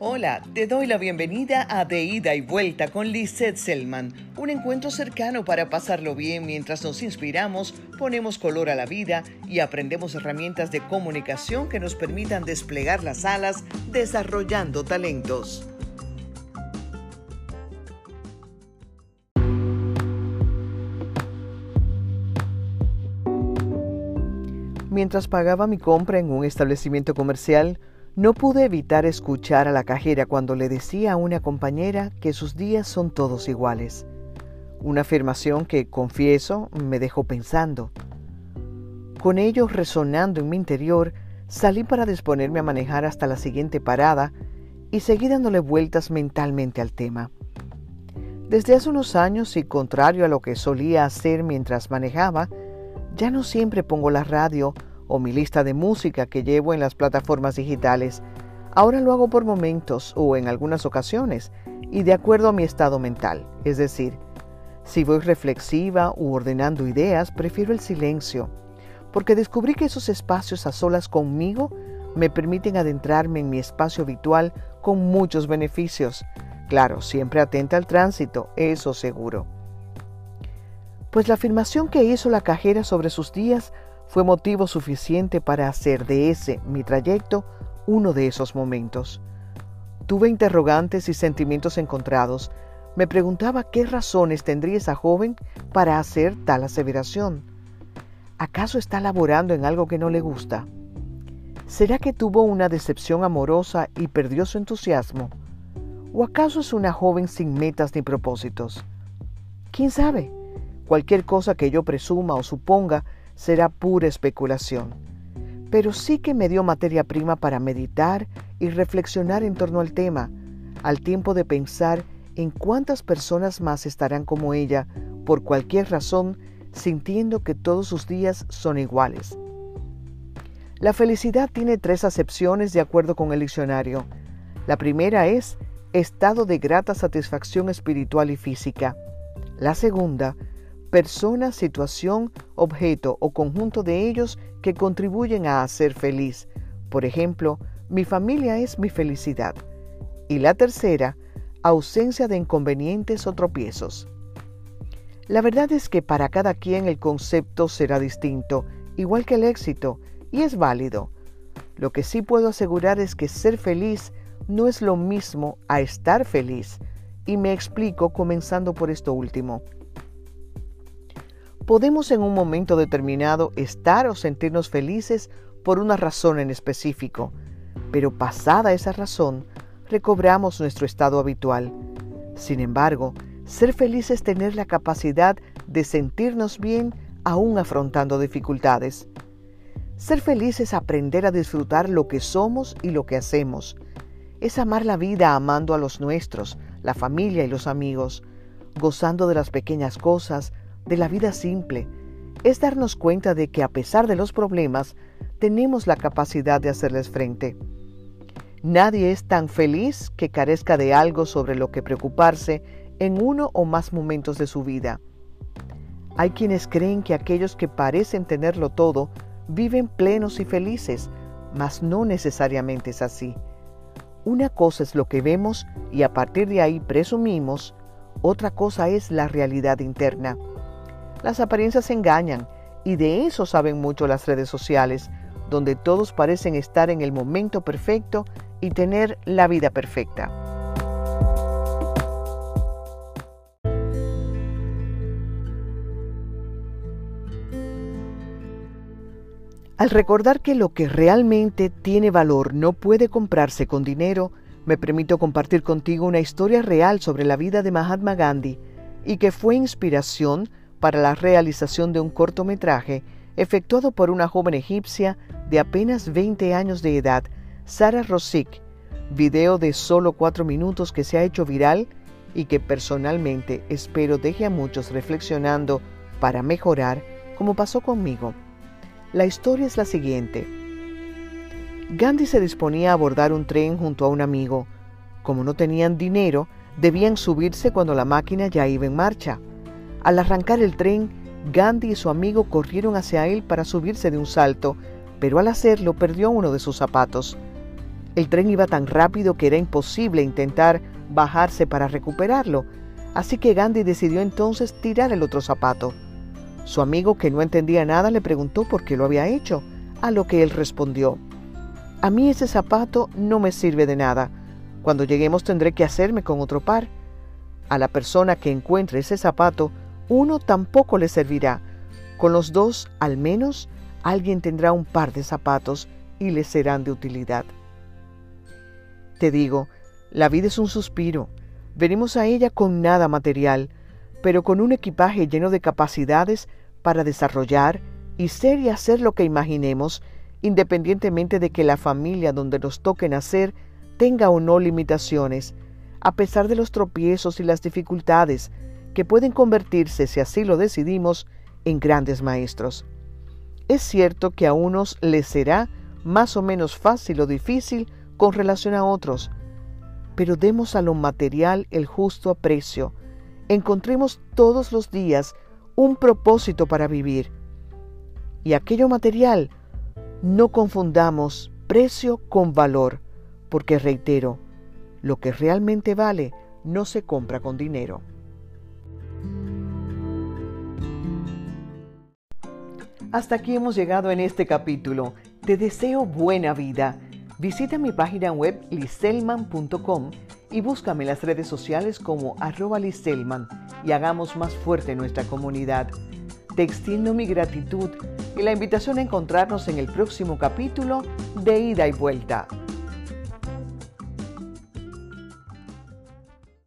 Hola, te doy la bienvenida a De Ida y Vuelta con Lisette Selman, un encuentro cercano para pasarlo bien mientras nos inspiramos, ponemos color a la vida y aprendemos herramientas de comunicación que nos permitan desplegar las alas desarrollando talentos. Mientras pagaba mi compra en un establecimiento comercial, no pude evitar escuchar a la cajera cuando le decía a una compañera que sus días son todos iguales. Una afirmación que, confieso, me dejó pensando. Con ello resonando en mi interior, salí para disponerme a manejar hasta la siguiente parada y seguí dándole vueltas mentalmente al tema. Desde hace unos años y contrario a lo que solía hacer mientras manejaba, ya no siempre pongo la radio o mi lista de música que llevo en las plataformas digitales. Ahora lo hago por momentos o en algunas ocasiones y de acuerdo a mi estado mental. Es decir, si voy reflexiva u ordenando ideas, prefiero el silencio, porque descubrí que esos espacios a solas conmigo me permiten adentrarme en mi espacio habitual con muchos beneficios. Claro, siempre atenta al tránsito, eso seguro. Pues la afirmación que hizo la cajera sobre sus días fue motivo suficiente para hacer de ese, mi trayecto, uno de esos momentos. Tuve interrogantes y sentimientos encontrados. Me preguntaba qué razones tendría esa joven para hacer tal aseveración. ¿Acaso está laborando en algo que no le gusta? ¿Será que tuvo una decepción amorosa y perdió su entusiasmo? ¿O acaso es una joven sin metas ni propósitos? ¿Quién sabe? Cualquier cosa que yo presuma o suponga será pura especulación, pero sí que me dio materia prima para meditar y reflexionar en torno al tema, al tiempo de pensar en cuántas personas más estarán como ella por cualquier razón, sintiendo que todos sus días son iguales. La felicidad tiene tres acepciones de acuerdo con el diccionario. La primera es estado de grata satisfacción espiritual y física. La segunda, persona, situación, objeto o conjunto de ellos que contribuyen a hacer feliz. Por ejemplo, mi familia es mi felicidad. Y la tercera, ausencia de inconvenientes o tropiezos. La verdad es que para cada quien el concepto será distinto, igual que el éxito, y es válido. Lo que sí puedo asegurar es que ser feliz no es lo mismo a estar feliz, y me explico comenzando por esto último. Podemos en un momento determinado estar o sentirnos felices por una razón en específico, pero pasada esa razón, recobramos nuestro estado habitual. Sin embargo, ser feliz es tener la capacidad de sentirnos bien aún afrontando dificultades. Ser feliz es aprender a disfrutar lo que somos y lo que hacemos. Es amar la vida amando a los nuestros, la familia y los amigos, gozando de las pequeñas cosas, de la vida simple es darnos cuenta de que a pesar de los problemas, tenemos la capacidad de hacerles frente. Nadie es tan feliz que carezca de algo sobre lo que preocuparse en uno o más momentos de su vida. Hay quienes creen que aquellos que parecen tenerlo todo viven plenos y felices, mas no necesariamente es así. Una cosa es lo que vemos y a partir de ahí presumimos, otra cosa es la realidad interna. Las apariencias engañan y de eso saben mucho las redes sociales, donde todos parecen estar en el momento perfecto y tener la vida perfecta. Al recordar que lo que realmente tiene valor no puede comprarse con dinero, me permito compartir contigo una historia real sobre la vida de Mahatma Gandhi y que fue inspiración para la realización de un cortometraje efectuado por una joven egipcia de apenas 20 años de edad, Sara Rosik, video de solo cuatro minutos que se ha hecho viral y que personalmente espero deje a muchos reflexionando para mejorar, como pasó conmigo. La historia es la siguiente. Gandhi se disponía a abordar un tren junto a un amigo. Como no tenían dinero, debían subirse cuando la máquina ya iba en marcha. Al arrancar el tren, Gandhi y su amigo corrieron hacia él para subirse de un salto, pero al hacerlo perdió uno de sus zapatos. El tren iba tan rápido que era imposible intentar bajarse para recuperarlo, así que Gandhi decidió entonces tirar el otro zapato. Su amigo, que no entendía nada, le preguntó por qué lo había hecho, a lo que él respondió, a mí ese zapato no me sirve de nada. Cuando lleguemos tendré que hacerme con otro par. A la persona que encuentre ese zapato, uno tampoco le servirá. Con los dos, al menos, alguien tendrá un par de zapatos y le serán de utilidad. Te digo, la vida es un suspiro. Venimos a ella con nada material, pero con un equipaje lleno de capacidades para desarrollar y ser y hacer lo que imaginemos independientemente de que la familia donde nos toque nacer tenga o no limitaciones, a pesar de los tropiezos y las dificultades que pueden convertirse, si así lo decidimos, en grandes maestros. Es cierto que a unos les será más o menos fácil o difícil con relación a otros, pero demos a lo material el justo aprecio. Encontremos todos los días un propósito para vivir. Y aquello material no confundamos precio con valor, porque reitero, lo que realmente vale no se compra con dinero. Hasta aquí hemos llegado en este capítulo. Te deseo buena vida. Visita mi página web liselman.com y búscame en las redes sociales como arroba liselman y hagamos más fuerte nuestra comunidad. Te extiendo mi gratitud y la invitación a encontrarnos en el próximo capítulo de Ida y Vuelta.